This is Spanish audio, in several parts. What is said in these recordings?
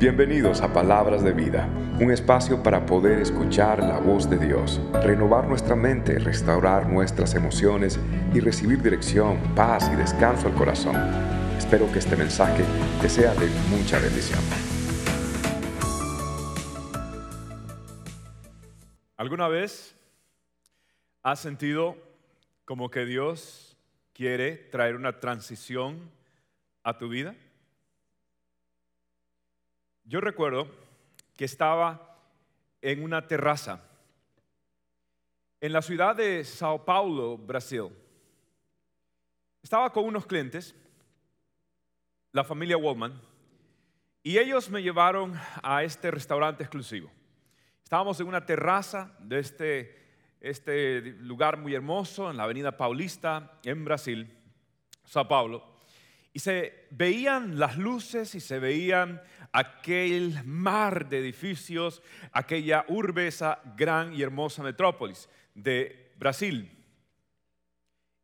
Bienvenidos a Palabras de Vida, un espacio para poder escuchar la voz de Dios, renovar nuestra mente, restaurar nuestras emociones y recibir dirección, paz y descanso al corazón. Espero que este mensaje te sea de mucha bendición. ¿Alguna vez has sentido como que Dios quiere traer una transición a tu vida? Yo recuerdo que estaba en una terraza en la ciudad de Sao Paulo, Brasil. Estaba con unos clientes, la familia Wallman, y ellos me llevaron a este restaurante exclusivo. Estábamos en una terraza de este, este lugar muy hermoso en la avenida Paulista, en Brasil, Sao Paulo. Y se veían las luces y se veían aquel mar de edificios, aquella urbe, esa gran y hermosa metrópolis de Brasil.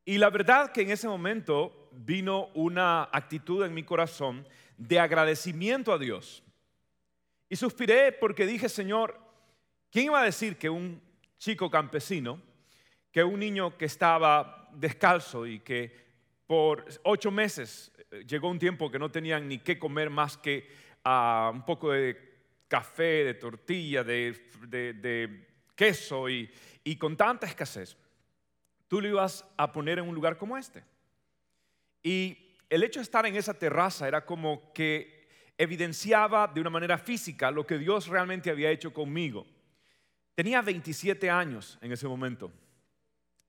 Y la verdad que en ese momento vino una actitud en mi corazón de agradecimiento a Dios. Y suspiré porque dije, Señor, ¿quién iba a decir que un chico campesino, que un niño que estaba descalzo y que por ocho meses eh, llegó un tiempo que no tenían ni qué comer más que ah, un poco de café, de tortilla, de, queso y, y con tanta escasez, tú lo ibas a poner en un lugar como este. Y el hecho de estar en esa terraza era como que evidenciaba de una manera física lo que Dios realmente había hecho conmigo. Tenía 27 años en ese momento,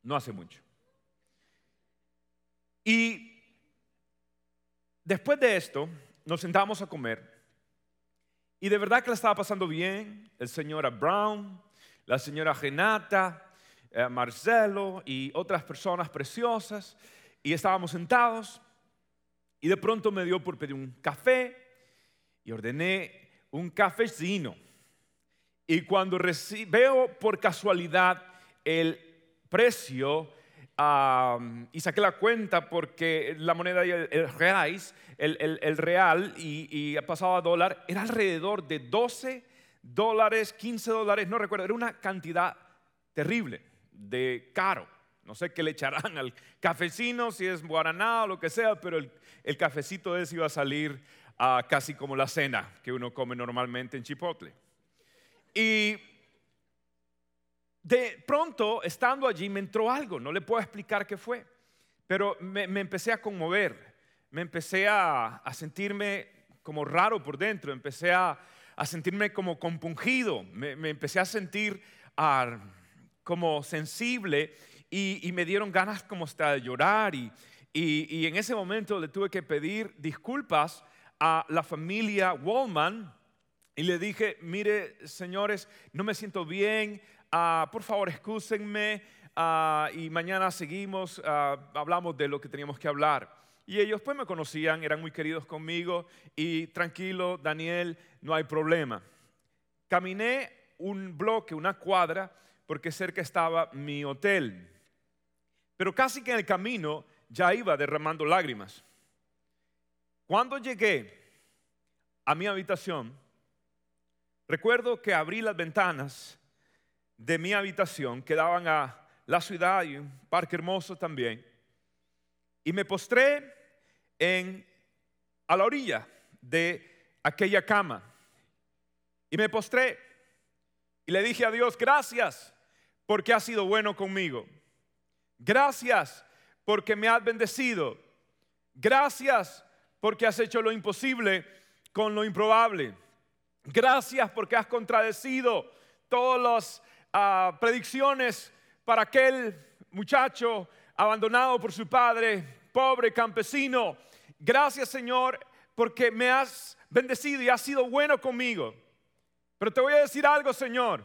no hace mucho. Y Después de esto, nos sentamos a comer y de verdad que la estaba pasando bien. El señor Brown, la señora Renata, eh, Marcelo y otras personas preciosas. Y estábamos sentados y de pronto me dio por pedir un café y ordené un cafecino. Y cuando veo por casualidad el precio y saqué la cuenta porque la moneda, el, el reais, el, real y, y pasado a dólar, era alrededor de 12 dólares, 15 dólares, no recuerdo, era una cantidad terrible de caro. No sé qué le echarán al cafecino, si es guaraná o lo que sea, pero el, el cafecito ese iba a salir casi como la cena que uno come normalmente en Chipotle. Y de pronto, estando allí, me entró algo, no le puedo explicar qué fue, pero me, empecé a conmover, me empecé a, sentirme como raro por dentro, empecé a, sentirme como compungido, me, empecé a sentir ah, como sensible y, me dieron ganas como de llorar y, y, en ese momento le tuve que pedir disculpas a la familia Wallman y le dije, mire señores, no me siento bien, Ah, por favor, excúsenme ah, y mañana seguimos, ah, hablamos de lo que teníamos que hablar. Y ellos pues me conocían, eran muy queridos conmigo y tranquilo, Daniel, no hay problema. Caminé un bloque, una cuadra, porque cerca estaba mi hotel. Pero casi que en el camino ya iba derramando lágrimas. Cuando llegué a mi habitación, recuerdo que abrí las ventanas de mi habitación que daban a la ciudad y un parque hermoso también. Y me postré en, a la orilla de aquella cama. Y me postré y le dije a Dios, gracias porque has sido bueno conmigo. Gracias porque me has bendecido. Gracias porque has hecho lo imposible con lo improbable. Gracias porque has contradecido todos los predicciones para aquel muchacho abandonado por su padre, pobre campesino. Gracias Señor porque me has bendecido y has sido bueno conmigo. Pero te voy a decir algo Señor,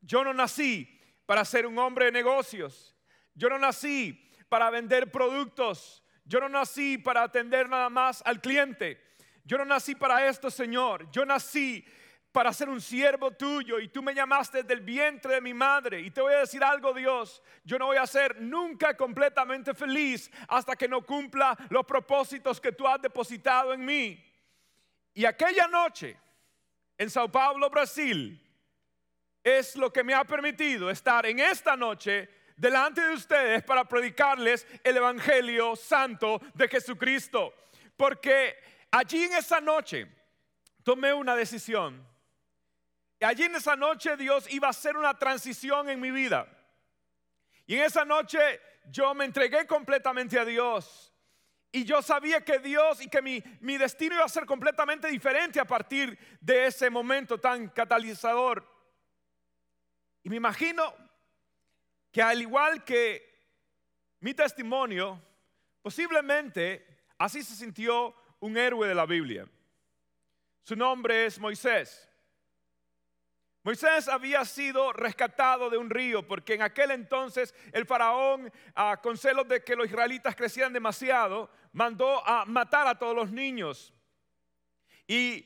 yo no nací para ser un hombre de negocios, yo no nací para vender productos, yo no nací para atender nada más al cliente, yo no nací para esto Señor, yo nací para ser un siervo tuyo y tú me llamaste del vientre de mi madre. Y te voy a decir algo, Dios, yo no voy a ser nunca completamente feliz hasta que no cumpla los propósitos que tú has depositado en mí. Y aquella noche, en Sao Paulo, Brasil, es lo que me ha permitido estar en esta noche delante de ustedes para predicarles el Evangelio Santo de Jesucristo. Porque allí en esa noche tomé una decisión. Y allí en esa noche Dios iba a hacer una transición en mi vida. Y en esa noche yo me entregué completamente a Dios. Y yo sabía que Dios y que mi, mi, destino iba a ser completamente diferente a partir de ese momento tan catalizador. Y me imagino que al igual que mi testimonio, posiblemente así se sintió un héroe de la Biblia. Su nombre es Moisés. Moisés había sido rescatado de un río porque en aquel entonces el faraón, ah, con celos de que los israelitas crecieran demasiado, mandó a matar a todos los niños. Y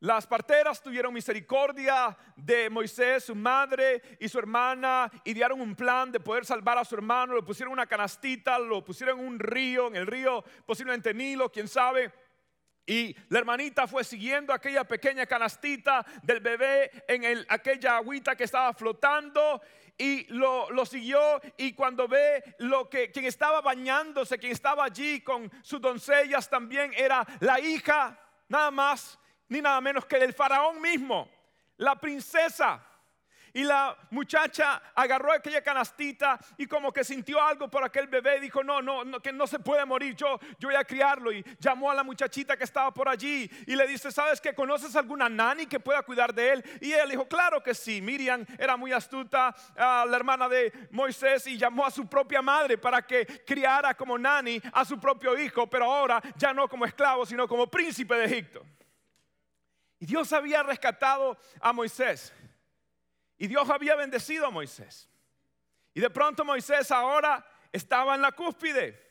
las parteras tuvieron misericordia de Moisés, su madre y su hermana, y dieron un plan de poder salvar a su hermano. Lo pusieron en una canastita, lo pusieron en un río, en el río posiblemente Nilo, quién sabe. Y la hermanita fue siguiendo aquella pequeña canastita del bebé en el, aquella agüita que estaba flotando y lo, lo, siguió y cuando ve lo que quien estaba bañándose, quien estaba allí con sus doncellas también era la hija, nada más ni nada menos que del faraón mismo, la princesa. Y la muchacha agarró aquella canastita y como que sintió algo por aquel bebé dijo, no, no, no, que no se puede morir, yo, yo voy a criarlo. Y llamó a la muchachita que estaba por allí y le dice, ¿sabes que conoces alguna nani que pueda cuidar de él? Y él dijo, claro que sí. Miriam era muy astuta, la hermana de Moisés, y llamó a su propia madre para que criara como nani a su propio hijo, pero ahora ya no como esclavo, sino como príncipe de Egipto. Y Dios había rescatado a Moisés. Y Dios había bendecido a Moisés. Y de pronto Moisés ahora estaba en la cúspide.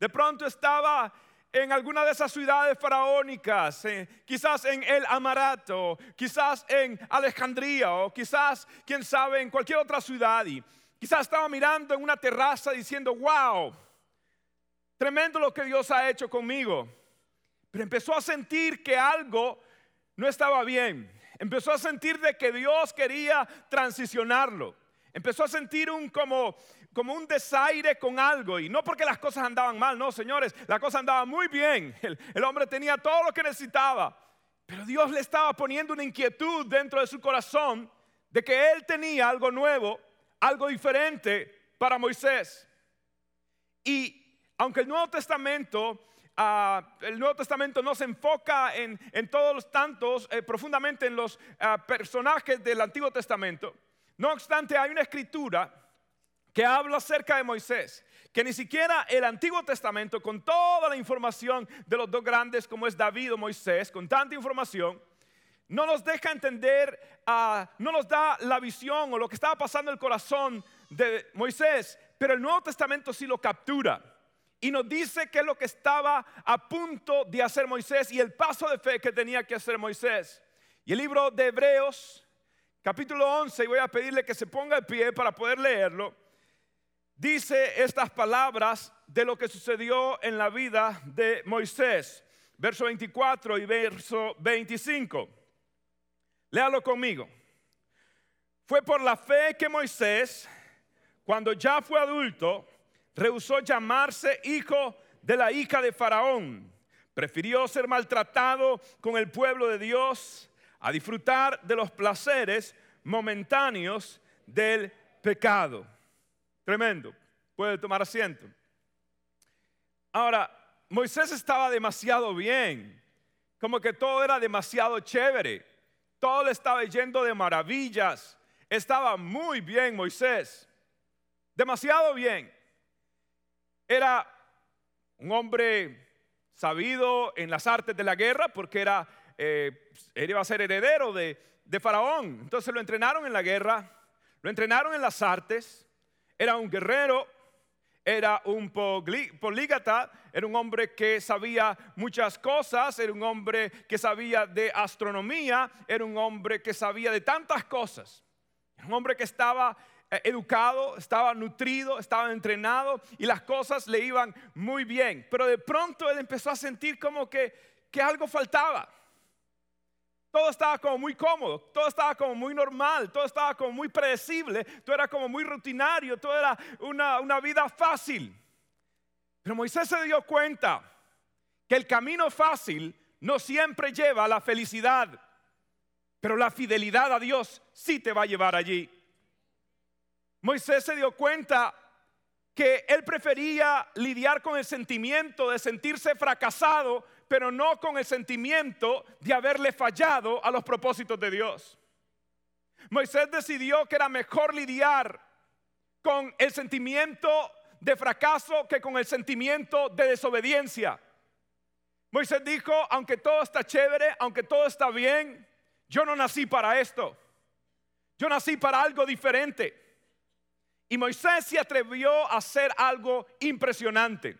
De pronto estaba en alguna de esas ciudades faraónicas, quizás en El Amarato, quizás en Alejandría o quizás, quién sabe, en cualquier otra ciudad. Y quizás estaba mirando en una terraza diciendo, wow, tremendo lo que Dios ha hecho conmigo. Pero empezó a sentir que algo no estaba bien empezó a sentir de que Dios quería transicionarlo. Empezó a sentir un como, como un desaire con algo. Y no porque las cosas andaban mal, no, señores, la cosa andaba muy bien. El, el hombre tenía todo lo que necesitaba. Pero Dios le estaba poniendo una inquietud dentro de su corazón de que él tenía algo nuevo, algo diferente para Moisés. Y aunque el Nuevo Testamento Ah, el Nuevo Testamento no se enfoca en, todos los tantos, eh, profundamente en los ah, personajes del Antiguo Testamento. No obstante, hay una escritura que habla acerca de Moisés, que ni siquiera el Antiguo Testamento, con toda la información de los dos grandes como es David o Moisés, con tanta información, no nos deja entender, ah, no nos da la visión o lo que estaba pasando en el corazón de Moisés, pero el Nuevo Testamento sí lo captura y nos dice qué es lo que estaba a punto de hacer Moisés y el paso de fe que tenía que hacer Moisés. Y el libro de Hebreos, capítulo 11, y voy a pedirle que se ponga de pie para poder leerlo, dice estas palabras de lo que sucedió en la vida de Moisés. Verso 24 y verso 25. Léalo conmigo. Fue por la fe que Moisés, cuando ya fue adulto, rehusó llamarse hijo de la hija de Faraón. Prefirió ser maltratado con el pueblo de Dios a disfrutar de los placeres momentáneos del pecado. Tremendo. Puede tomar asiento. Ahora, Moisés estaba demasiado bien, como que todo era demasiado chévere, todo le estaba yendo de maravillas, estaba muy bien Moisés, demasiado bien. Era un hombre sabido en las artes de la guerra porque era, eh, él iba a ser heredero de, de Faraón. Entonces lo entrenaron en la guerra, lo entrenaron en las artes, era un guerrero, era un polígata, era un hombre que sabía muchas cosas, era un hombre que sabía de astronomía, era un hombre que sabía de tantas cosas. Un hombre que estaba educado, estaba nutrido, estaba entrenado y las cosas le iban muy bien. Pero de pronto él empezó a sentir como que, que algo faltaba. todo estaba como muy cómodo, todo estaba como muy normal, todo estaba como muy predecible, todo era como muy rutinario, todo era una, una vida fácil. Pero Moisés se dio cuenta que el camino fácil no siempre lleva a la felicidad, pero la fidelidad a Dios sí te va a llevar allí. Moisés se dio cuenta que él prefería lidiar con el sentimiento de sentirse fracasado, pero no con el sentimiento de haberle fallado a los propósitos de Dios. Moisés decidió que era mejor lidiar con el sentimiento de fracaso que con el sentimiento de desobediencia. Moisés dijo, aunque todo está chévere, aunque todo está bien, yo no nací para esto. Yo nací para algo diferente. Y Moisés se atrevió a hacer algo impresionante.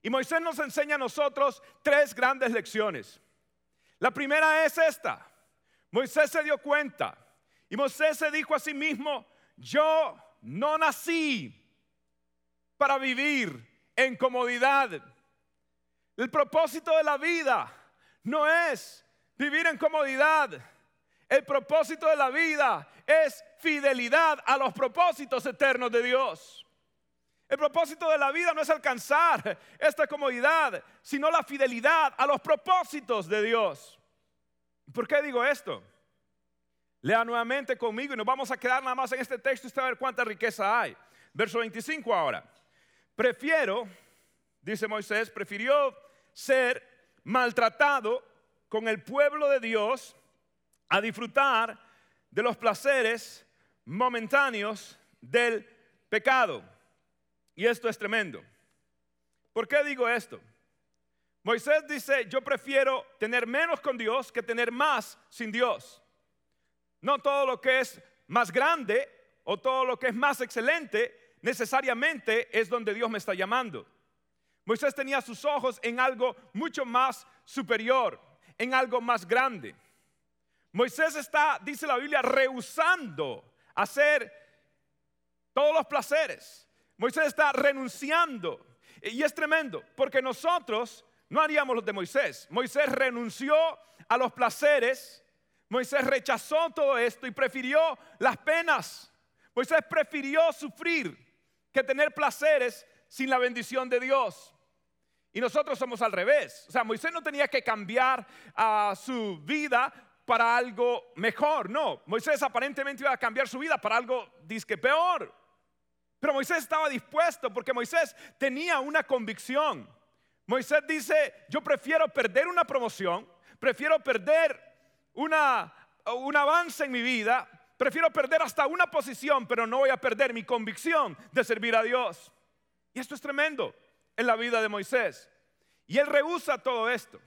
Y Moisés nos enseña a nosotros tres grandes lecciones. La primera es esta. Moisés se dio cuenta y Moisés se dijo a sí mismo, yo no nací para vivir en comodidad. El propósito de la vida no es vivir en comodidad. El propósito de la vida es fidelidad a los propósitos eternos de Dios. El propósito de la vida no es alcanzar esta comodidad, sino la fidelidad a los propósitos de Dios. ¿Por qué digo esto? Lea nuevamente conmigo y nos vamos a quedar nada más en este texto y usted a ver cuánta riqueza hay. Verso 25 ahora. Prefiero, dice Moisés, prefirió ser maltratado con el pueblo de Dios a disfrutar de los placeres momentáneos del pecado. Y esto es tremendo. ¿Por qué digo esto? Moisés dice, yo prefiero tener menos con Dios que tener más sin Dios. No todo lo que es más grande o todo lo que es más excelente necesariamente es donde Dios me está llamando. Moisés tenía sus ojos en algo mucho más superior, en algo más grande. Moisés está, dice la Biblia, rehusando hacer todos los placeres. Moisés está renunciando. Y es tremendo, porque nosotros no haríamos lo de Moisés. Moisés renunció a los placeres. Moisés rechazó todo esto y prefirió las penas. Moisés prefirió sufrir que tener placeres sin la bendición de Dios. Y nosotros somos al revés. O sea, Moisés no tenía que cambiar a su vida para algo mejor. No, Moisés aparentemente iba a cambiar su vida para algo disque peor. Pero Moisés estaba dispuesto porque Moisés tenía una convicción. Moisés dice, yo prefiero perder una promoción, prefiero perder una, un avance en mi vida, prefiero perder hasta una posición, pero no voy a perder mi convicción de servir a Dios. Y esto es tremendo en la vida de Moisés. Y él rehúsa todo esto.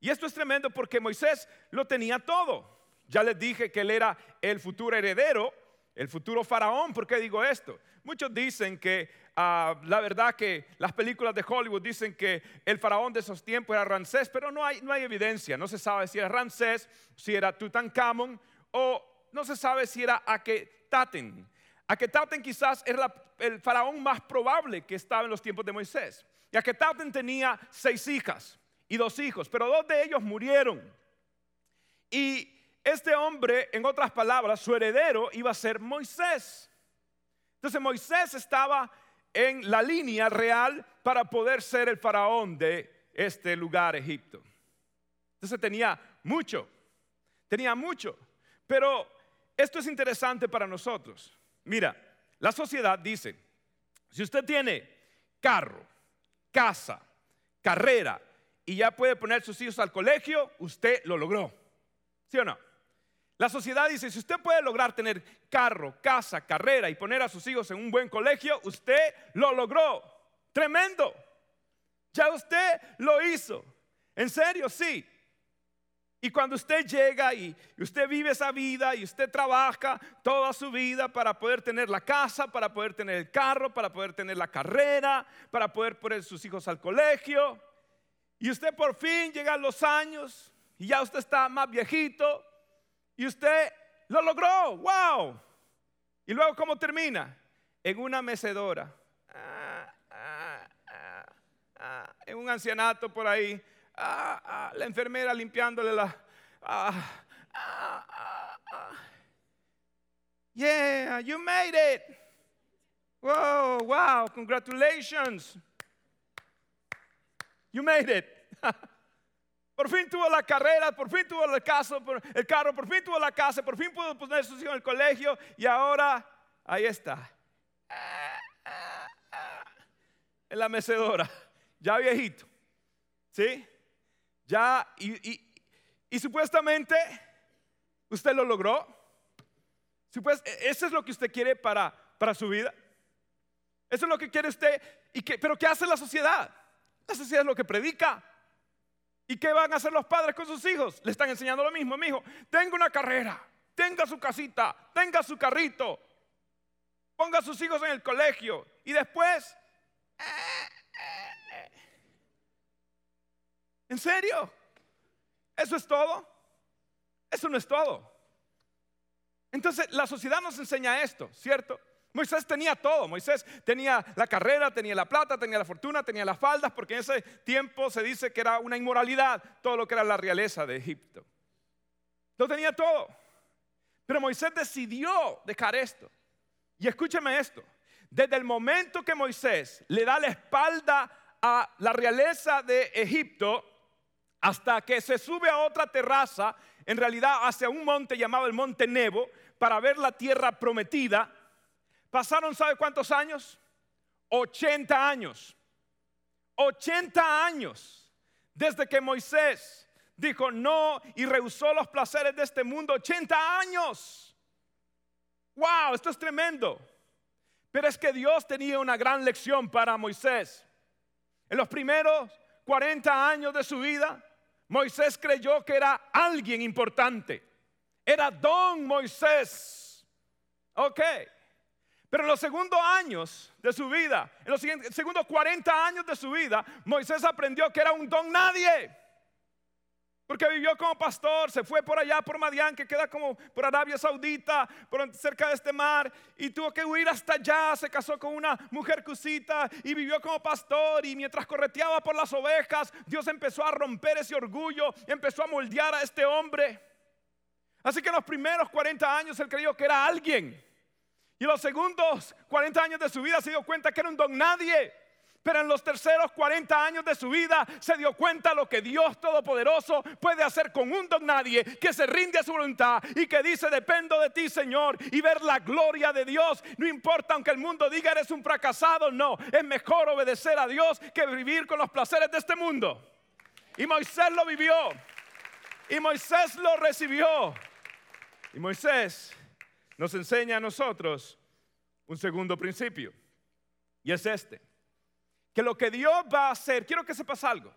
Y esto es tremendo porque Moisés lo tenía todo. Ya les dije que él era el futuro heredero, el futuro faraón. ¿Por qué digo esto? Muchos dicen que ah, la verdad que las películas de Hollywood dicen que el faraón de esos tiempos era Ramsés, pero no hay, no hay evidencia. No se sabe si era Ramsés, si era Tutankamón o no se sabe si era Akhenaten. Akhenaten quizás era el faraón más probable que estaba en los tiempos de Moisés. Y tenía seis hijas y dos hijos, pero dos de ellos murieron. Y este hombre, en otras palabras, su heredero iba a ser Moisés. Entonces Moisés estaba en la línea real para poder ser el faraón de este lugar, Egipto. Entonces tenía mucho, tenía mucho. Pero esto es interesante para nosotros. Mira, la sociedad dice, si usted tiene carro, casa, carrera y ya puede poner sus hijos al colegio, usted lo logró. ¿Sí o no? La sociedad dice, si usted puede lograr tener carro, casa, carrera y poner a sus hijos en un buen colegio, usted lo logró. Tremendo. Ya usted lo hizo. ¿En serio? Sí. Y cuando usted llega y usted vive esa vida y usted trabaja toda su vida para poder tener la casa, para poder tener el carro, para poder tener la carrera, para poder poner sus hijos al colegio, y usted por fin llega a los años y ya usted está más viejito y usted lo logró, wow. Y luego, ¿cómo termina? En una mecedora, ah, ah, ah, en un ancianato por ahí Ah, ah, la enfermera limpiándole ah. Yeah, you made it. Whoa, wow, congratulations. You made it. Por fin tuvo la carrera, por fin tuvo el, caso, el carro, por fin tuvo la casa, por fin pudo poner sus hijos en el colegio y ahora ahí está. En la mecedora, ya viejito. ¿Sí? Ya, y, supuestamente usted lo logró. Pues, ¿Eso es lo que usted quiere para, para su vida? Eso es lo que quiere usted. ¿Y que, ¿Pero qué hace la sociedad? La sociedad es lo que predica. ¿Y qué van a hacer los padres con sus hijos? Le están enseñando lo mismo. Mi hijo, tenga una carrera, tenga su casita, tenga su carrito, ponga a sus hijos en el colegio y después... ¿En serio? ¿Eso es todo? Eso no es todo. Entonces la sociedad nos enseña esto, ¿cierto? Moisés tenía todo. Moisés tenía la carrera, tenía la plata, tenía la fortuna, tenía las faldas, porque en ese tiempo se dice que era una inmoralidad todo lo que era la realeza de Egipto. Lo tenía todo. Pero Moisés decidió dejar esto. Y escúcheme esto. Desde el momento que Moisés le da la espalda a la realeza de Egipto, hasta que se sube a otra terraza, en realidad hacia un monte llamado el Monte Nebo, para ver la tierra prometida, Pasaron, ¿sabe cuántos años? 80 años. 80 años desde que Moisés dijo no y rehusó los placeres de este mundo. 80 años. Wow, esto es tremendo. Pero es que Dios tenía una gran lección para Moisés. En los primeros 40 años de su vida, Moisés creyó que era alguien importante. Era don Moisés. Ok. Pero en los segundos años de su vida, en los segundos 40 años de su vida, Moisés aprendió que era un don nadie. Porque vivió como pastor, se fue por allá, por Madián, que queda como por Arabia Saudita, por cerca de este mar, y tuvo que huir hasta allá. Se casó con una mujer cusita y vivió como pastor. Y mientras correteaba por las ovejas, Dios empezó a romper ese orgullo, empezó a moldear a este hombre. Así que en los primeros 40 años él creyó que era alguien. Y los segundos 40 años de su vida se dio cuenta que era un don nadie. Pero en los terceros 40 años de su vida se dio cuenta lo que Dios Todopoderoso puede hacer con un don nadie que se rinde a su voluntad y que dice dependo de ti Señor y ver la gloria de Dios. No importa aunque el mundo diga eres un fracasado, no, es mejor obedecer a Dios que vivir con los placeres de este mundo. Y Moisés lo vivió y Moisés lo recibió. Y Moisés nos enseña a nosotros un segundo principio. Y es este. Que lo que Dios va a hacer, quiero que sepas algo.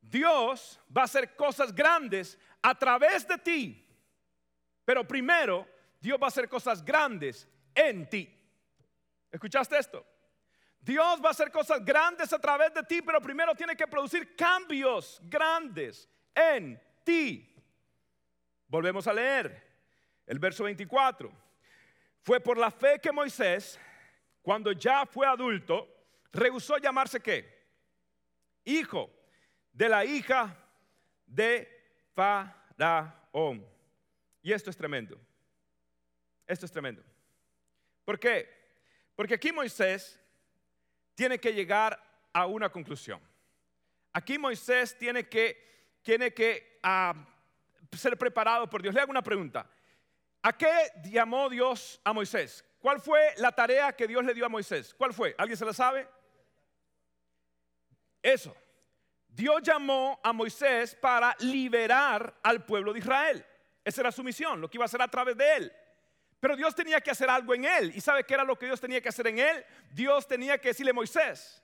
Dios va a hacer cosas grandes a través de ti. Pero primero, Dios va a hacer cosas grandes en ti. ¿Escuchaste esto? Dios va a hacer cosas grandes a través de ti, pero primero tiene que producir cambios grandes en ti. Volvemos a leer el verso 24. Fue por la fe que Moisés, cuando ya fue adulto, rehusó llamarse qué? Hijo de la hija de Faraón. Y esto es tremendo. Esto es tremendo. ¿Por qué? Porque aquí Moisés tiene que llegar a una conclusión. Aquí Moisés tiene que, tiene que ah, ser preparado por Dios. Le hago una pregunta. ¿A qué llamó Dios a Moisés? ¿Cuál fue la tarea que Dios le dio a Moisés? ¿Cuál fue? ¿Alguien se la sabe? Eso. Dios llamó a Moisés para liberar al pueblo de Israel. Esa era su misión, lo que iba a hacer a través de él. Pero Dios tenía que hacer algo en él. ¿Y sabe qué era lo que Dios tenía que hacer en él? Dios tenía que decirle a Moisés,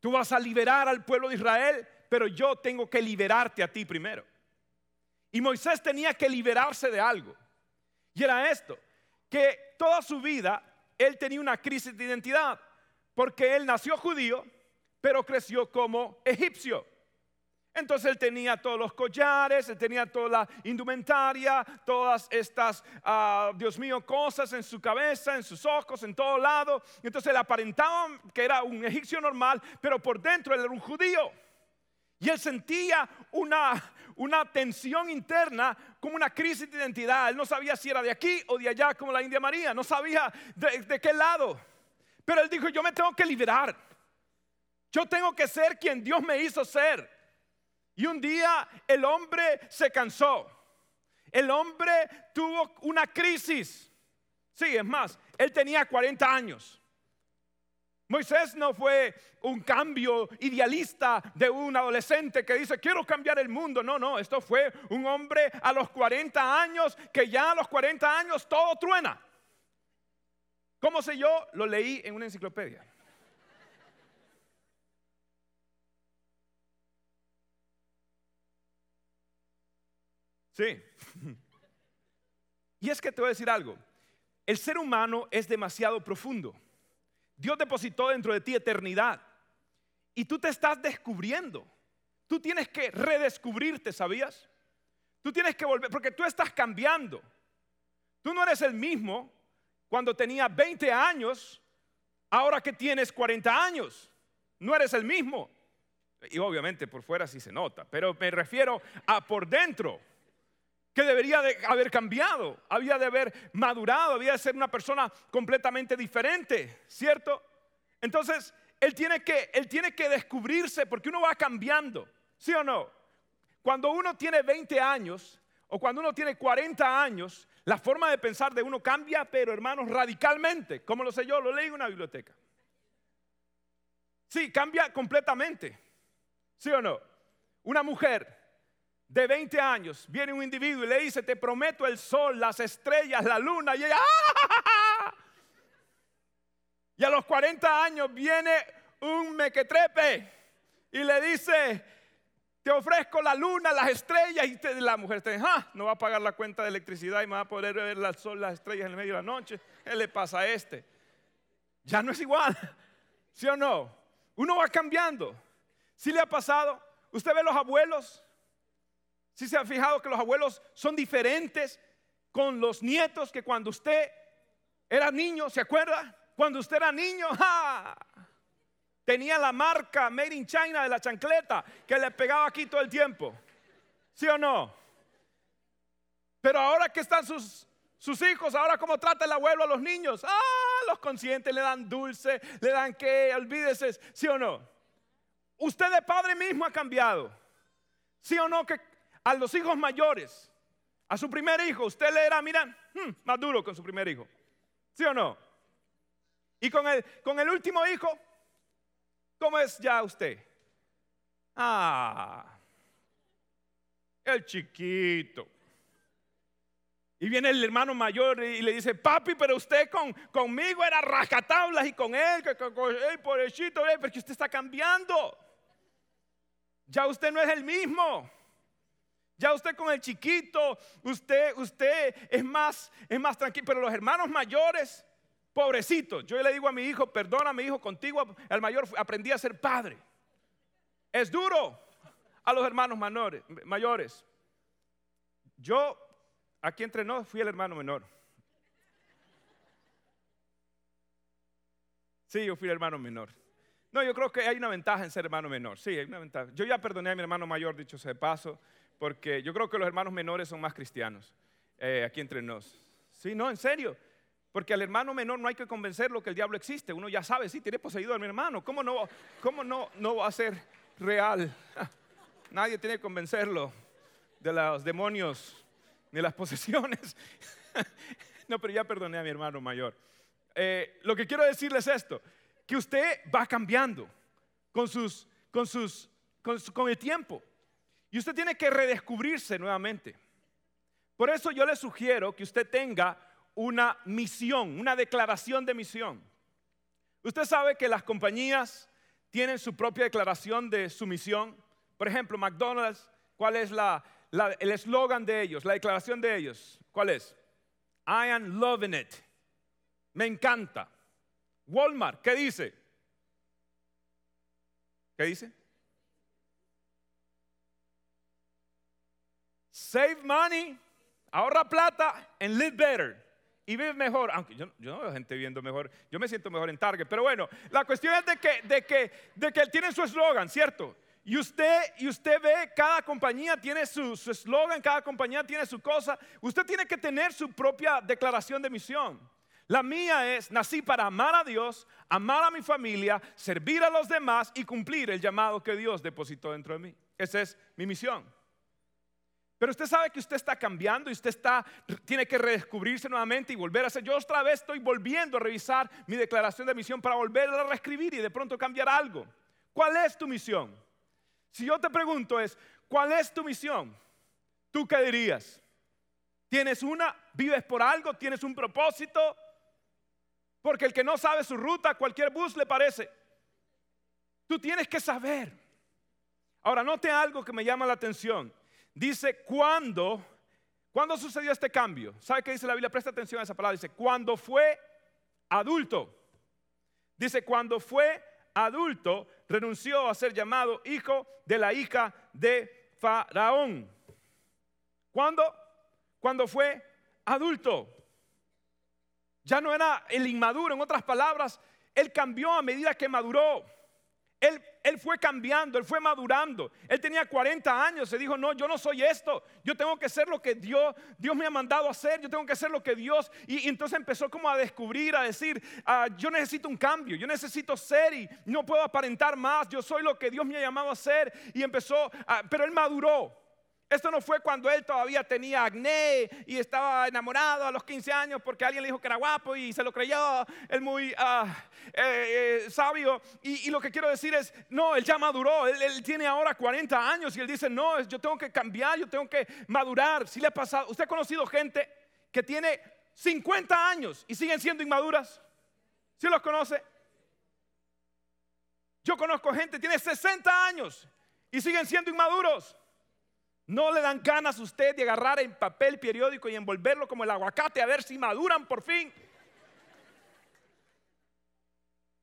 tú vas a liberar al pueblo de Israel, pero yo tengo que liberarte a ti primero. Y Moisés tenía que liberarse de algo. Y era esto, que toda su vida él tenía una crisis de identidad, porque él nació judío, pero creció como egipcio. Entonces él tenía todos los collares, él tenía toda la indumentaria, todas estas, ah, Dios mío, cosas en su cabeza, en sus ojos, en todo lado. Entonces él aparentaba que era un egipcio normal, pero por dentro él era un judío. Y él sentía una, una tensión interna, como una crisis de identidad. Él no sabía si era de aquí o de allá, como la India María, no sabía de, de qué lado. Pero él dijo, yo me tengo que liberar. Yo tengo que ser quien Dios me hizo ser. Y un día el hombre se cansó. El hombre tuvo una crisis. Sí, es más, él tenía 40 años. Moisés no fue un cambio idealista de un adolescente que dice, quiero cambiar el mundo. No, no, esto fue un hombre a los 40 años que ya a los 40 años todo truena. ¿Cómo sé yo? Lo leí en una enciclopedia. Sí. Y es que te voy a decir algo. El ser humano es demasiado profundo. Dios depositó dentro de ti eternidad. Y tú te estás descubriendo. Tú tienes que redescubrirte, ¿sabías? Tú tienes que volver, porque tú estás cambiando. Tú no eres el mismo cuando tenías 20 años, ahora que tienes 40 años. No eres el mismo. Y obviamente por fuera sí se nota, pero me refiero a por dentro que debería de haber cambiado, había de haber madurado, había de ser una persona completamente diferente, ¿cierto? Entonces, él tiene que, él tiene que descubrirse porque uno va cambiando, ¿sí o no? Cuando uno tiene 20 años o cuando uno tiene 40 años, la forma de pensar de uno cambia, pero hermanos, radicalmente. ¿Cómo lo sé yo? Lo leí en una biblioteca. Sí, cambia completamente. ¿Sí o no? Una mujer de 20 años, viene un individuo y le dice, te prometo el sol, las estrellas, la luna, y ella, ¡Ah! Y a los 40 años viene un mequetrepe y le dice, te ofrezco la luna, las estrellas, y la mujer dice, ah, no va a pagar la cuenta de electricidad y me va a poder ver el sol, las estrellas en el medio de la noche. ¿Qué le pasa a este? Ya no es igual, ¿sí o no? Uno va cambiando. ¿Sí le ha pasado? Usted ve los abuelos si se ha fijado que los abuelos son diferentes con los nietos que cuando usted era niño, ¿se acuerda? Cuando usted era niño, tenía la marca Made in China de la chancleta que le pegaba aquí todo el tiempo. ¿Sí o no? Pero ahora que están sus, sus hijos, ahora cómo trata el abuelo a los niños. Ah, los conscientes le dan dulce, le dan que, olvídese, ¿sí o no? Usted de padre mismo ha cambiado. ¿Sí o no? Que a los hijos mayores, a su primer hijo, usted le era, mira, hmm, más duro con su primer hijo. ¿Sí o no? Y con el, con el último hijo, ¿cómo es ya usted? Ah, el chiquito. Y viene el hermano mayor y le dice, papi, pero usted con, conmigo era rajatablas y con él, que, que, pobrecito, eh, porque usted está cambiando. Ya usted no es el mismo. Ya usted con el chiquito, usted, usted es más, es más tranquilo. Pero los hermanos mayores, pobrecitos. Yo le digo a mi hijo, perdona mi hijo, contigo al mayor aprendí a ser padre. Es duro a los hermanos mayores. Yo, aquí entre nos, fui el hermano menor. Sí, yo fui el hermano menor. No, yo creo que hay una ventaja en ser hermano menor. Sí, hay una ventaja. Yo ya perdoné a mi hermano mayor, dicho sea de paso porque yo creo que los hermanos menores son más cristianos eh, aquí entre nos. Sí, no, en serio. Porque al hermano menor no hay que convencerlo que el diablo existe. Uno ya sabe, sí, tiene poseído a mi hermano. ¿Cómo no, cómo no, no va a ser real? Nadie tiene que convencerlo de los demonios ni las posesiones. no, pero ya perdoné a mi hermano mayor. Eh, lo que quiero decirles es esto, que usted va cambiando con, sus, con, sus, con el tiempo. Y usted tiene que redescubrirse nuevamente. Por eso yo le sugiero que usted tenga una misión, una declaración de misión. Usted sabe que las compañías tienen su propia declaración de su misión. Por ejemplo, McDonald's, ¿cuál es el eslogan de ellos, la declaración de ellos? ¿Cuál es? I am loving it. Me encanta. Walmart, ¿qué dice? ¿Qué dice? Save money, ahorra plata and live better. Y vive mejor, aunque yo, no veo gente viendo mejor, yo me siento mejor en Target, pero bueno, la cuestión es de que, de que, de que él tiene su eslogan, ¿cierto? Y usted, y usted ve, cada compañía tiene su eslogan, cada compañía tiene su cosa. Usted tiene que tener su propia declaración de misión. La mía es, nací para amar a Dios, amar a mi familia, servir a los demás y cumplir el llamado que Dios depositó dentro de mí. Esa es mi misión. Pero usted sabe que usted está cambiando y usted está, tiene que redescubrirse nuevamente y volver a hacer. Yo otra vez estoy volviendo a revisar mi declaración de misión para volver a reescribir y de pronto cambiar algo. ¿Cuál es tu misión? Si yo te pregunto es, ¿cuál es tu misión? ¿Tú qué dirías? ¿Tienes una? ¿Vives por algo? ¿Tienes un propósito? Porque el que no sabe su ruta, cualquier bus le parece. Tú tienes que saber. Ahora, note algo que me llama la atención. Dice, ¿cuándo? ¿Cuándo sucedió este cambio? ¿Sabe qué dice la Biblia? Presta atención a esa palabra. Dice, cuando fue adulto. Dice, cuando fue adulto, renunció a ser llamado hijo de la hija de Faraón. ¿Cuándo? Cuando fue adulto. Ya no era el inmaduro, en otras palabras, él cambió a medida que maduró. Él, él, fue cambiando, él fue madurando. Él tenía 40 años, se dijo, no, yo no soy esto, yo tengo que ser lo que Dios, Dios me ha mandado a hacer, yo tengo que ser lo que Dios... Y, entonces empezó como a descubrir, a decir, ah, yo necesito un cambio, yo necesito ser y no puedo aparentar más, yo soy lo que Dios me ha llamado a ser. Y empezó, pero él maduró. Esto no fue cuando él todavía tenía acné y estaba enamorado a los 15 años porque alguien le dijo que era guapo y se lo creyó, él muy ah, eh, eh, sabio. Y, lo que quiero decir es, no, él ya maduró, él, tiene ahora 40 años y él dice, no, yo tengo que cambiar, yo tengo que madurar. Si le ha pasado, ¿usted ha conocido gente que tiene 50 años y siguen siendo inmaduras? ¿Sí los conoce? Yo conozco gente que tiene 60 años y siguen siendo inmaduros. No le dan ganas a usted de agarrar en papel periódico y envolverlo como el aguacate a ver si maduran por fin.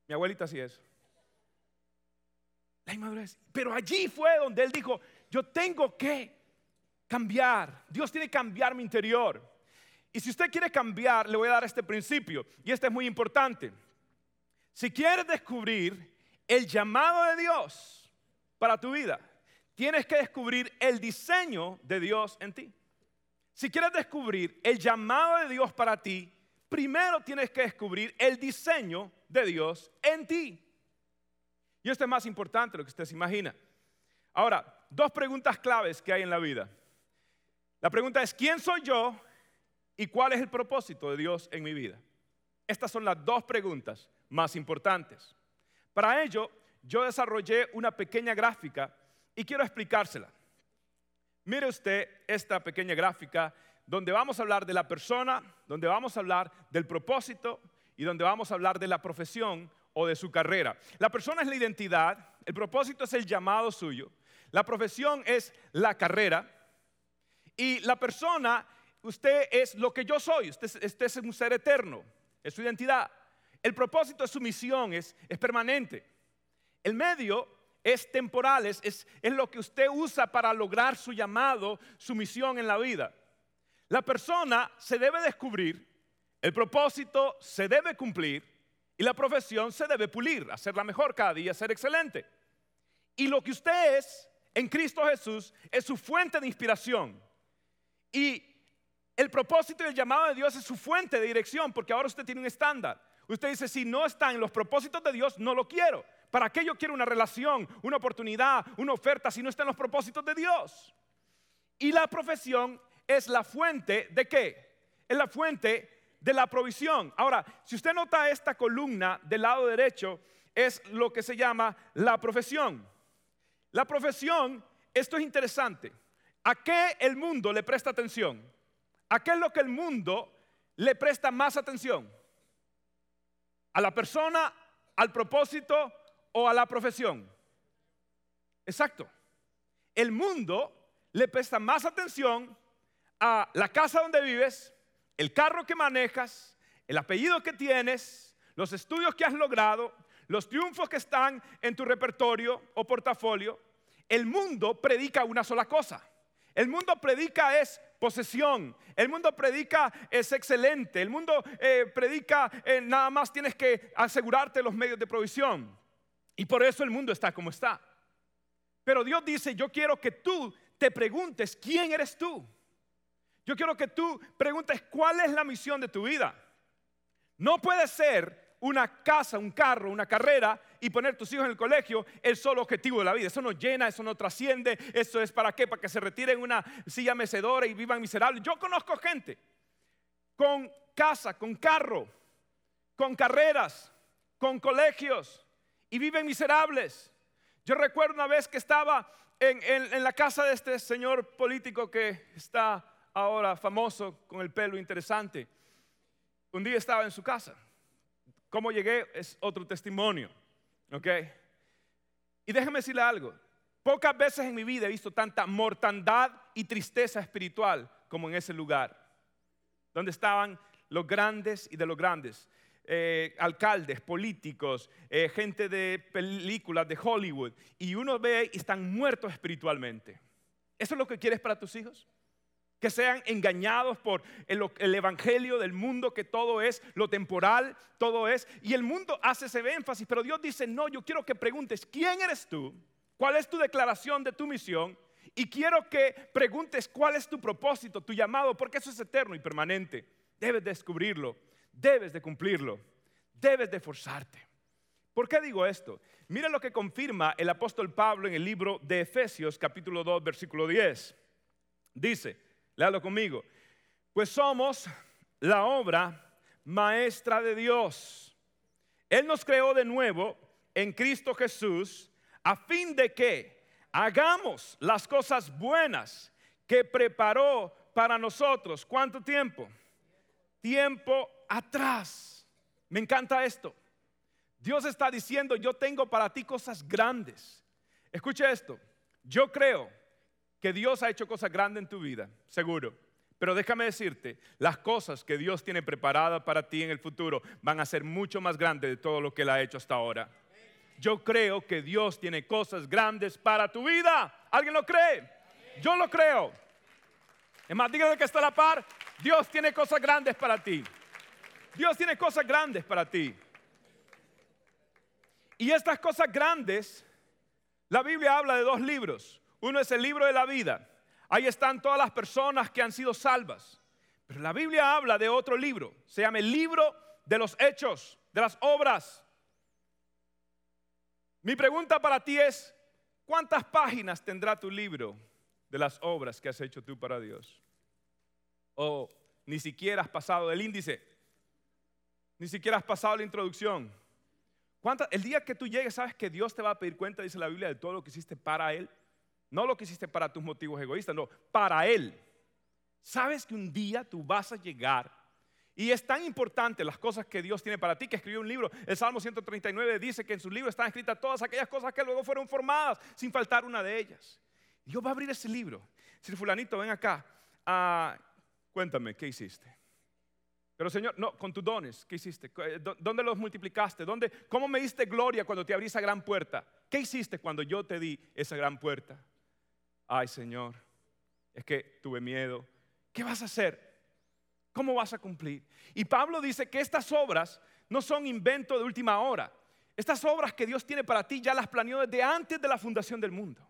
Mi abuelita así es. La inmadurez. Pero allí fue donde él dijo, yo tengo que cambiar. Dios tiene que cambiar mi interior. Y si usted quiere cambiar, le voy a dar este principio. Y este es muy importante. Si quieres descubrir el llamado de Dios para tu vida, tienes que descubrir el diseño de Dios en ti. Si quieres descubrir el llamado de Dios para ti, primero tienes que descubrir el diseño de Dios en ti. Y esto es más importante de lo que usted se imagina. Ahora, dos preguntas claves que hay en la vida. La pregunta es, ¿quién soy yo y cuál es el propósito de Dios en mi vida? Estas son las dos preguntas más importantes. Para ello, yo desarrollé una pequeña gráfica y quiero explicársela. Mire usted esta pequeña gráfica donde vamos a hablar de la persona, donde vamos a hablar del propósito y donde vamos a hablar de la profesión o de su carrera. La persona es la identidad, el propósito es el llamado suyo, la profesión es la carrera y la persona, usted es lo que yo soy, usted, es un ser eterno, es su identidad. El propósito es su misión, es, es permanente. El medio es temporal, es, es, lo que usted usa para lograr su llamado, su misión en la vida. La persona se debe descubrir, el propósito se debe cumplir y la profesión se debe pulir, hacerla mejor cada día, ser excelente. Y lo que usted es en Cristo Jesús es su fuente de inspiración. Y el propósito y el llamado de Dios es su fuente de dirección, porque ahora usted tiene un estándar. Usted dice, si no está en los propósitos de Dios, no lo quiero. ¿Para qué yo quiero una relación, una oportunidad, una oferta si no está en los propósitos de Dios? Y la profesión es la fuente de qué? Es la fuente de la provisión. Ahora, si usted nota esta columna del lado derecho, es lo que se llama la profesión. La profesión, esto es interesante. ¿A qué el mundo le presta atención? ¿A qué es lo que el mundo le presta más atención? ¿A la persona, al propósito o a la profesión. Exacto. El mundo le presta más atención a la casa donde vives, el carro que manejas, el apellido que tienes, los estudios que has logrado, los triunfos que están en tu repertorio o portafolio. El mundo predica una sola cosa. El mundo predica es posesión. El mundo predica es excelente. El mundo eh, predica eh, nada más tienes que asegurarte los medios de provisión. Y por eso el mundo está como está. Pero Dios dice, yo quiero que tú te preguntes, ¿quién eres tú? Yo quiero que tú preguntes, ¿cuál es la misión de tu vida? No puede ser una casa, un carro, una carrera y poner tus hijos en el colegio el solo objetivo de la vida. Eso no llena, eso no trasciende, eso es para qué, para que se retiren en una silla mecedora y vivan miserables. Yo conozco gente con casa, con carro, con carreras, con colegios y viven miserables. Yo recuerdo una vez que estaba en, la casa de este señor político que está ahora famoso con el pelo interesante. Un día estaba en su casa. ¿Cómo llegué? Es otro testimonio. ¿Ok? Y déjeme decirle algo. Pocas veces en mi vida he visto tanta mortandad y tristeza espiritual como en ese lugar, donde estaban los grandes y de los grandes. Eh, alcaldes, políticos, eh, gente de películas de Hollywood, y uno ve y están muertos espiritualmente. ¿Eso es lo que quieres para tus hijos? Que sean engañados por el, el, evangelio del mundo, que todo es lo temporal, todo es. Y el mundo hace ese énfasis, pero Dios dice, no, yo quiero que preguntes, ¿quién eres tú? ¿Cuál es tu declaración de tu misión? Y quiero que preguntes cuál es tu propósito, tu llamado, porque eso es eterno y permanente. Debes descubrirlo debes de cumplirlo, debes de forzarte. ¿Por qué digo esto? Mira lo que confirma el apóstol Pablo en el libro de Efesios capítulo 2 versículo 10. Dice, léalo conmigo, pues somos la obra maestra de Dios. Él nos creó de nuevo en Cristo Jesús a fin de que hagamos las cosas buenas que preparó para nosotros. ¿Cuánto tiempo? Tiempo atrás. Me encanta esto. Dios está diciendo, yo tengo para ti cosas grandes. Escucha esto. Yo creo que Dios ha hecho cosas grandes en tu vida, seguro. Pero déjame decirte, las cosas que Dios tiene preparadas para ti en el futuro van a ser mucho más grandes de todo lo que Él ha hecho hasta ahora. Yo creo que Dios tiene cosas grandes para tu vida. ¿Alguien lo cree? Yo lo creo. Es más, dígame que está a la par. Dios tiene cosas grandes para ti. Dios tiene cosas grandes para ti. Y estas cosas grandes, la Biblia habla de dos libros. Uno es el libro de la vida. Ahí están todas las personas que han sido salvas. Pero la Biblia habla de otro libro. Se llama el libro de los hechos, de las obras. Mi pregunta para ti es, ¿cuántas páginas tendrá tu libro de las obras que has hecho tú para Dios? O ni siquiera has pasado del índice. Ni siquiera has pasado la introducción. El día que tú llegues, sabes que Dios te va a pedir cuenta, dice la Biblia, de todo lo que hiciste para Él. No lo que hiciste para tus motivos egoístas, no, para Él. Sabes que un día tú vas a llegar y es tan importante las cosas que Dios tiene para ti que escribió un libro. El Salmo 139 dice que en su libro están escritas todas aquellas cosas que luego fueron formadas, sin faltar una de ellas. Dios va a abrir ese libro. Si fulanito, ven acá, ah, cuéntame, ¿qué hiciste? Pero Señor, no, con tus dones, ¿qué hiciste? Eh, ¿Dónde los multiplicaste? ¿Dónde, ¿Cómo me diste gloria cuando te abrí esa gran puerta? ¿Qué hiciste cuando yo te di esa gran puerta? Ay Señor, es que tuve miedo. ¿Qué vas a hacer? ¿Cómo vas a cumplir? Y Pablo dice que estas obras no son invento de última hora. Estas obras que Dios tiene para ti ya las planeó desde antes de la fundación del mundo.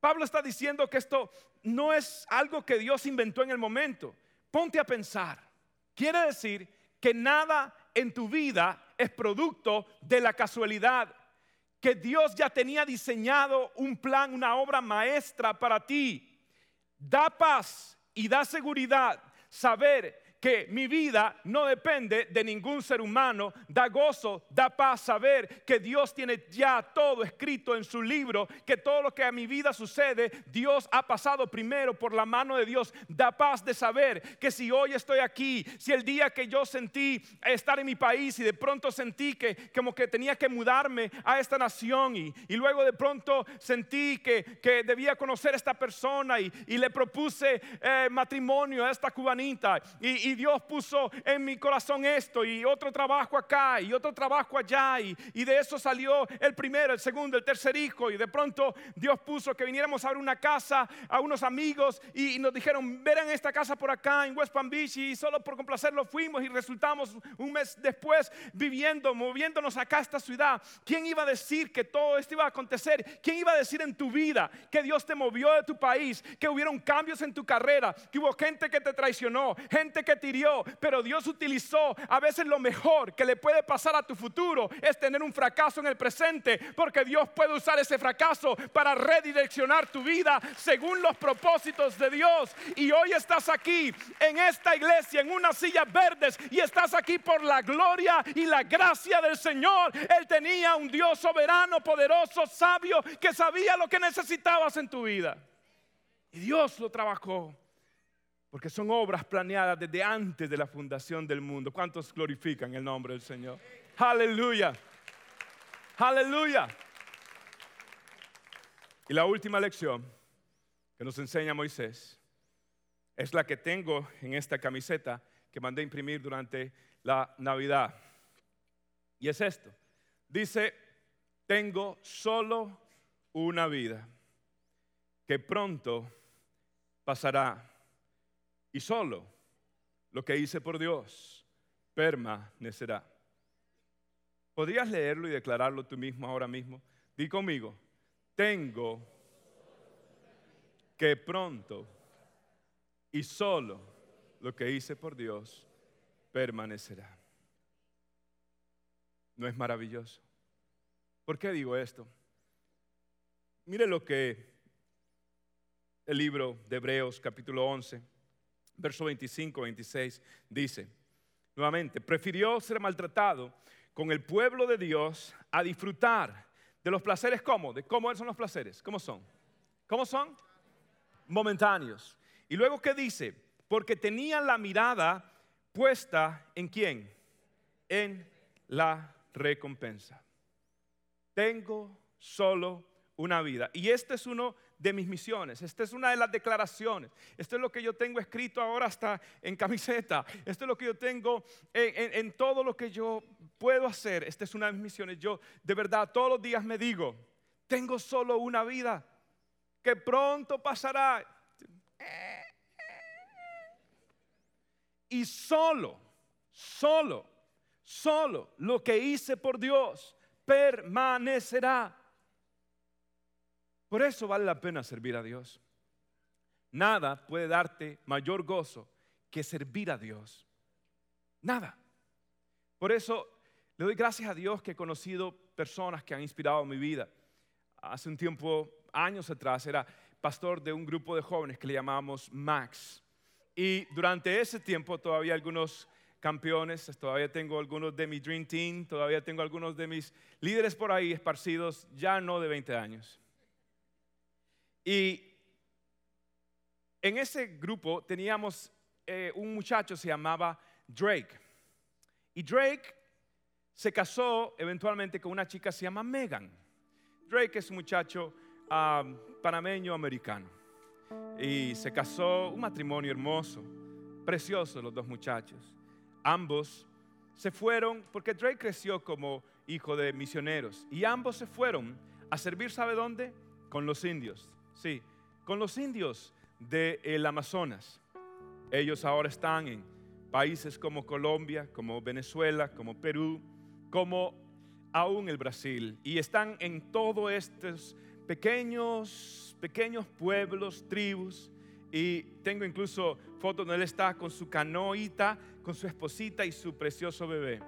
Pablo está diciendo que esto no es algo que Dios inventó en el momento. Ponte a pensar. Quiere decir que nada en tu vida es producto de la casualidad, que Dios ya tenía diseñado un plan, una obra maestra para ti. Da paz y da seguridad saber que mi vida no depende de ningún ser humano. Da gozo, da paz saber que Dios tiene ya todo escrito en su libro, que todo lo que a mi vida sucede, Dios ha pasado primero por la mano de Dios. Da paz de saber que si hoy estoy aquí, si el día que yo sentí estar en mi país y de pronto sentí que como que tenía que mudarme a esta nación y, luego de pronto sentí que, debía conocer a esta persona y, le propuse eh, matrimonio a esta cubanita y Dios puso en mi corazón esto y otro trabajo acá y otro trabajo allá y, de eso salió el primero, el segundo, el tercer hijo y de pronto Dios puso que viniéramos a ver una casa a unos amigos y, nos dijeron, verán esta casa por acá en West Palm Beach y solo por complacerlo fuimos y resultamos un mes después viviendo, moviéndonos acá a esta ciudad. ¿Quién iba a decir que todo esto iba a acontecer? ¿Quién iba a decir en tu vida que Dios te movió de tu país, que hubieron cambios en tu carrera, que hubo gente que te traicionó, gente que pero Dios utilizó a veces lo mejor que le puede pasar a tu futuro es tener un fracaso en el presente, porque Dios puede usar ese fracaso para redireccionar tu vida según los propósitos de Dios. Y hoy estás aquí en esta iglesia, en unas sillas verdes, y estás aquí por la gloria y la gracia del Señor. Él tenía un Dios soberano, poderoso, sabio, que sabía lo que necesitabas en tu vida. Y Dios lo trabajó. Porque son obras planeadas desde antes de la fundación del mundo. ¿Cuántos glorifican el nombre del Señor? Aleluya. Aleluya. Y la última lección que nos enseña Moisés es la que tengo en esta camiseta que mandé imprimir durante la Navidad. Y es esto. Dice, tengo solo una vida que pronto pasará y solo lo que hice por Dios permanecerá. ¿Podrías leerlo y declararlo tú mismo ahora mismo? Di conmigo, tengo que pronto y solo lo que hice por Dios permanecerá. ¿No es maravilloso? ¿Por qué digo esto? Mire lo que el libro de Hebreos capítulo 11, verso 25, 26 dice. Nuevamente, prefirió ser maltratado con el pueblo de Dios a disfrutar de los placeres ¿cómo? ¿De cómo son los placeres? ¿Cómo son? ¿Cómo son? Momentáneos. Y luego, ¿qué dice? Porque tenían la mirada puesta en quién? En la recompensa. Tengo solo una vida. Y este es uno de mis misiones. Esta es una de las declaraciones. Esto es lo que yo tengo escrito ahora hasta en camiseta. Esto es lo que yo tengo en, todo lo que yo puedo hacer. Esta es una de mis misiones. Yo de verdad todos los días me digo, tengo solo una vida que pronto pasará. Y solo, solo, solo lo que hice por Dios permanecerá. Por eso vale la pena servir a Dios. Nada puede darte mayor gozo que servir a Dios. Nada. Por eso le doy gracias a Dios que he conocido personas que han inspirado mi vida. Hace un tiempo, años atrás, era pastor de un grupo de jóvenes que le llamábamos Max. Y durante ese tiempo todavía algunos campeones, todavía tengo algunos de mi Dream Team, todavía tengo algunos de mis líderes por ahí esparcidos, ya no de 20 años. Y en ese grupo teníamos eh, un muchacho, se llamaba Drake. Y Drake se casó eventualmente con una chica, se llama Megan. Drake es un muchacho panameño americano. Y se casó, un matrimonio hermoso, precioso los dos muchachos. Ambos se fueron, porque Drake creció como hijo de misioneros, y ambos se fueron a servir, ¿sabe dónde? Con los indios. Sí, con los indios del Amazonas. Ellos ahora están en países como Colombia, como Venezuela, como Perú, como aún el Brasil. Y están en todos estos pequeños, pequeños pueblos, tribus. Y tengo incluso fotos donde él está con su canoita, con su esposita y su precioso bebé.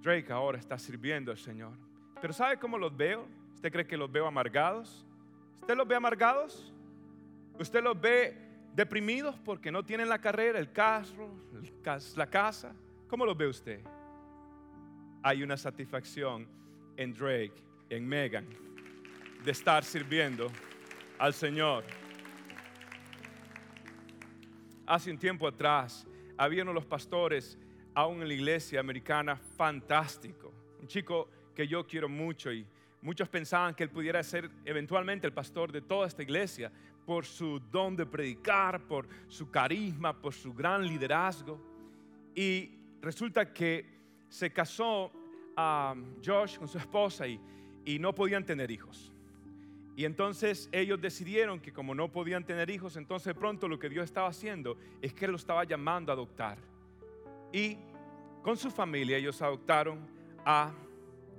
Drake ahora está sirviendo al Señor. Pero ¿sabe cómo los veo? ¿Usted cree que los veo amargados? ¿Usted los ve amargados? ¿Usted los ve deprimidos porque no tienen la carrera, el carro, la casa? ¿Cómo los ve usted? Hay una satisfacción en Drake, en Megan, de estar sirviendo al Señor. Hace un tiempo atrás, había uno de los pastores, aún en la iglesia americana, fantástico. Un chico que yo quiero mucho y Muchos pensaban que él pudiera ser eventualmente el pastor de toda esta iglesia, por su don de predicar, por su carisma, por su gran liderazgo. Y resulta que se casó a Josh con su esposa y, no podían tener hijos. Y entonces ellos decidieron que como no podían tener hijos, entonces pronto lo que Dios estaba haciendo es que lo estaba llamando a adoptar. Y con su familia ellos adoptaron a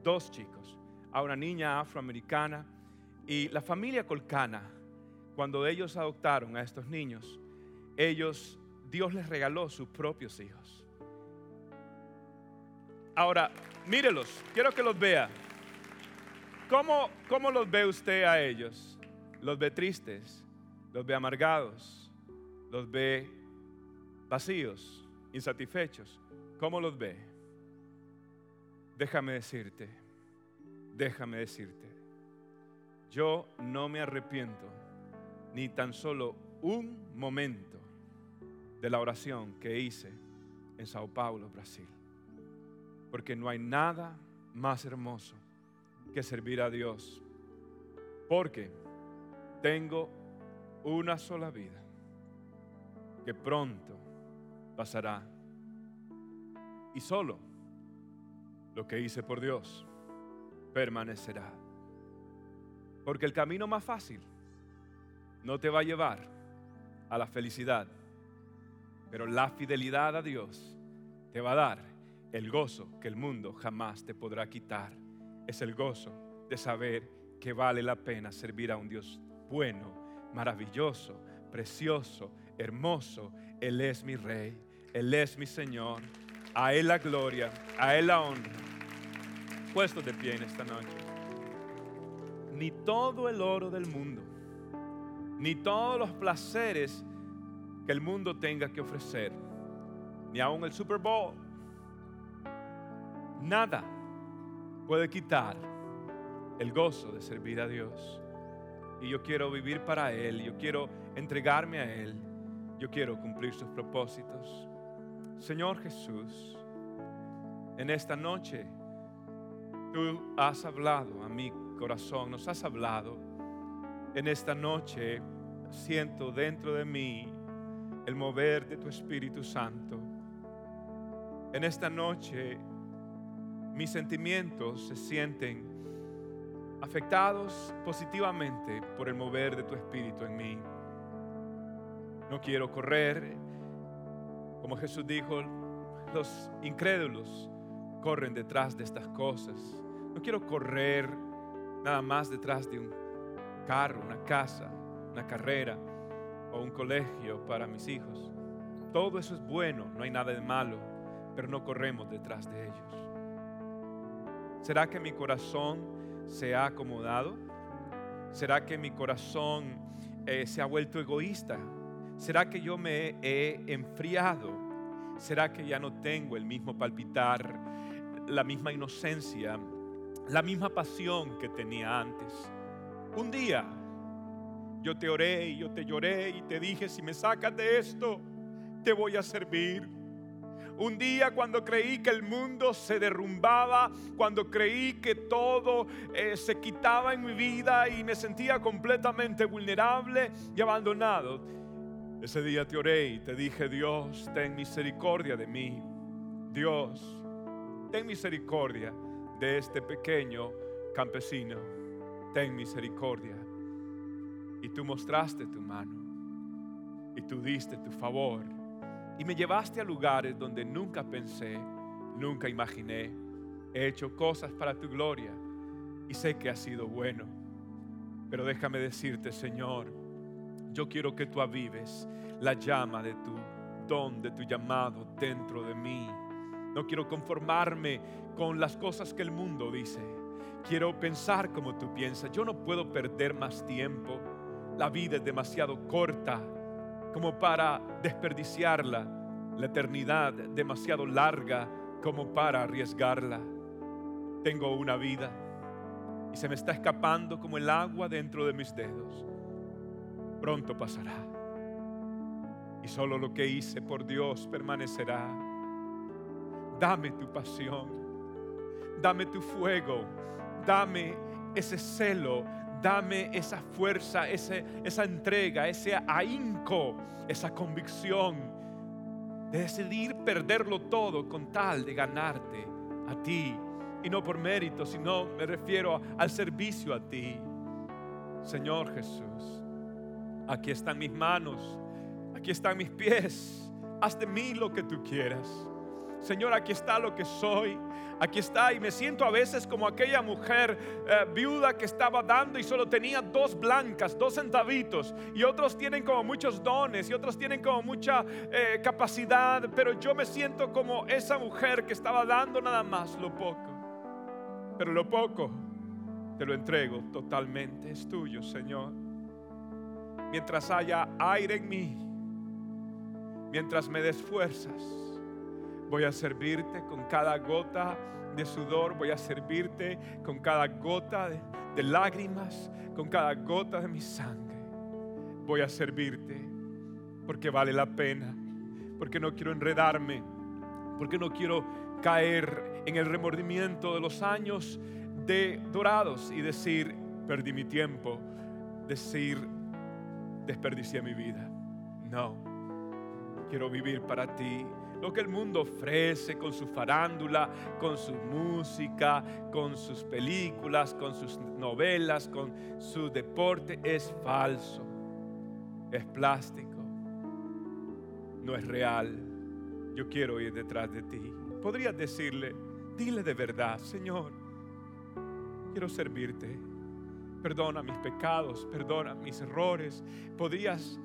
dos chicos, a una niña afroamericana y la familia Colcana. Cuando ellos adoptaron a estos niños, ellos, Dios les regaló sus propios hijos. Ahora, mírelos, quiero que los vea. ¿Cómo, ¿Cómo los ve usted a ellos? ¿Los ve tristes? ¿Los ve amargados? ¿Los ve vacíos? ¿Insatisfechos? ¿Cómo los ve? Déjame decirte, déjame decirte, yo no me arrepiento ni tan solo un momento de la oración que hice en Sao Paulo, Brasil. Porque no hay nada más hermoso que servir a Dios. Porque tengo una sola vida que pronto pasará. Y solo lo que hice por Dios permanecerá. Porque el camino más fácil no te va a llevar a la felicidad, pero la fidelidad a Dios te va a dar el gozo que el mundo jamás te podrá quitar es el gozo de saber que vale la pena servir a un Dios bueno, maravilloso, precioso, hermoso. Él es mi rey, Él es mi Señor. A Él la gloria, a Él la honra. Puesto de pie en esta noche. Ni todo el oro del mundo, ni todos los placeres que el mundo tenga que ofrecer, ni aun el Super Bowl, nada puede quitar el gozo de servir a Dios. Y yo quiero vivir para Él, yo quiero entregarme a Él, yo quiero cumplir sus propósitos. Señor Jesús, en esta noche tú has hablado a mi corazón, nos has hablado. En esta noche siento dentro de mí el mover de tu Espíritu Santo. En esta noche mis sentimientos se sienten afectados positivamente por el mover de tu espíritu en mí. No quiero correr, como Jesús dijo, los incrédulos corren detrás de estas cosas. No quiero correr nada más detrás de un carro, una casa, una carrera o un colegio para mis hijos. Todo eso es bueno, no hay nada de malo, pero no corremos detrás de ellos. ¿Será que mi corazón se ha acomodado? ¿Será que mi corazón eh, se ha vuelto egoísta? ¿Será que yo me he enfriado? ¿Será que ya no tengo el mismo palpitar, la misma inocencia, la misma pasión que tenía antes? Un día yo te oré y yo te lloré y te dije, si me sacas de esto, te voy a servir. Un día cuando creí que el mundo se derrumbaba, cuando creí que todo eh, se quitaba en mi vida y me sentía completamente vulnerable y abandonado. Ese día te oré y te dije, Dios, ten misericordia de mí. Dios, ten misericordia de este pequeño campesino. Ten misericordia. Y tú mostraste tu mano y tú diste tu favor y me llevaste a lugares donde nunca pensé, nunca imaginé. He hecho cosas para tu gloria y sé que ha sido bueno. Pero déjame decirte, Señor, yo quiero que tú avives la llama de tu don, de tu llamado dentro de mí. No quiero conformarme con las cosas que el mundo dice. Quiero pensar como tú piensas. Yo no puedo perder más tiempo. La vida es demasiado corta como para desperdiciarla, la eternidad demasiado larga como para arriesgarla. Tengo una vida y se me está escapando como el agua dentro de mis dedos. Pronto pasará. Y solo lo que hice por Dios permanecerá. Dame tu pasión, dame tu fuego, dame ese celo, Dame esa fuerza, ese, esa entrega, ese ahínco, esa convicción de decidir perderlo todo con tal de ganarte a ti. Y no por mérito, sino me refiero al servicio a ti. Señor Jesús, aquí están mis manos, aquí están mis pies. Haz de mí lo que tú quieras. Señor, aquí está lo que soy. Aquí está y me siento a veces como aquella mujer eh, viuda que estaba dando y solo tenía dos blancas, dos centavitos. Y otros tienen como muchos dones y otros tienen como mucha eh, capacidad. Pero yo me siento como esa mujer que estaba dando nada más lo poco. Pero lo poco te lo entrego totalmente. Es tuyo, Señor. Mientras haya aire en mí, mientras me des fuerzas Voy a servirte con cada gota de sudor, voy a servirte con cada gota de, lágrimas, con cada gota de mi sangre. Voy a servirte porque vale la pena, porque no quiero enredarme, porque no quiero caer en el remordimiento de los años de dorados y decir, perdí mi tiempo, decir, desperdicié mi vida. No, quiero vivir para ti lo que el mundo ofrece con su farándula, con su música, con sus películas, con sus novelas, con su deporte, es falso, es plástico, no es real. Yo quiero ir detrás de ti. Podrías decirle, dile de verdad, Señor, quiero servirte. Perdona mis pecados, perdona mis errores. Podrías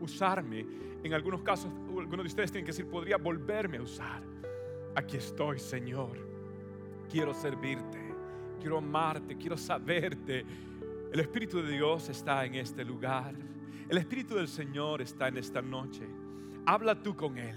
usarme. En algunos casos, algunos de ustedes tienen que decir, podría volverme a usar. Aquí estoy, Señor. Quiero servirte, quiero amarte, quiero saberte. El Espíritu de Dios está en este lugar. El Espíritu del Señor está en esta noche. Habla tú con Él.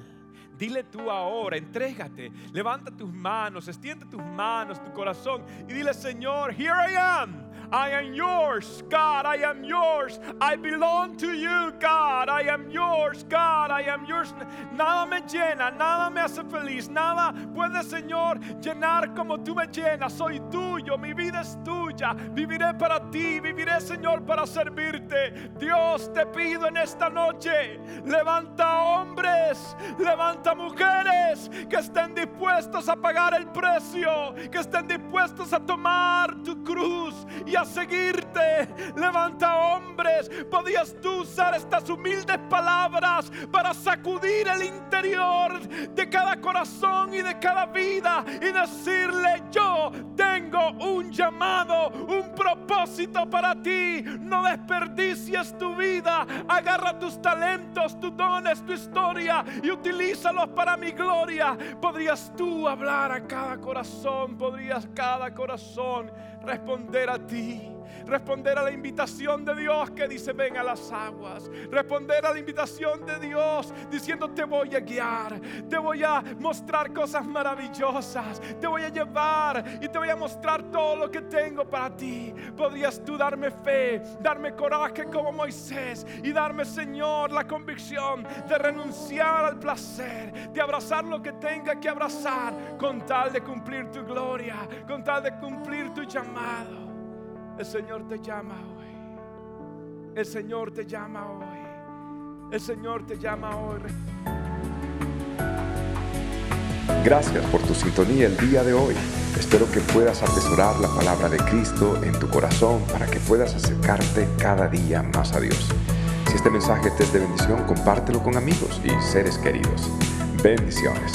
Dile tú ahora, entrégate, levanta tus manos, extiende tus manos, tu corazón y dile, Señor, here I am. I am yours, God. I am yours. I belong to you, God. I am yours, God. I am yours. Nada me llena, nada me hace feliz. Nada puede, Señor, llenar como tú me llenas. Soy tuyo, mi vida es tuya. Viviré para ti, viviré, Señor, para servirte. Dios, te pido en esta noche, levanta hombres, levanta mujeres que estén dispuestos a pagar el precio, que estén dispuestos a tomar tu cruz y a seguirte. Levanta hombres. Podías tú usar estas humildes palabras para sacudir el interior de cada corazón y de cada vida y decirle, yo un llamado, un propósito para ti. No desperdicies tu vida. Agarra tus talentos, tus dones, tu historia y utilízalos para mi gloria. Podrías tú hablar a cada corazón, podrías cada corazón responder a ti. Responder a la invitación de Dios que dice ven a las aguas. Responder a la invitación de Dios diciendo te voy a guiar. Te voy a mostrar cosas maravillosas. Te voy a llevar y te voy a mostrar todo lo que tengo para ti. Podrías tú darme fe, darme coraje como Moisés y darme Señor la convicción de renunciar al placer, de abrazar lo que tenga que abrazar con tal de cumplir tu gloria, con tal de cumplir tu llamado. El Señor te llama hoy. El Señor te llama hoy. El Señor te llama hoy. Gracias por tu sintonía el día de hoy. Espero que puedas atesorar la palabra de Cristo en tu corazón para que puedas acercarte cada día más a Dios. Si este mensaje te es de bendición, compártelo con amigos y seres queridos. Bendiciones.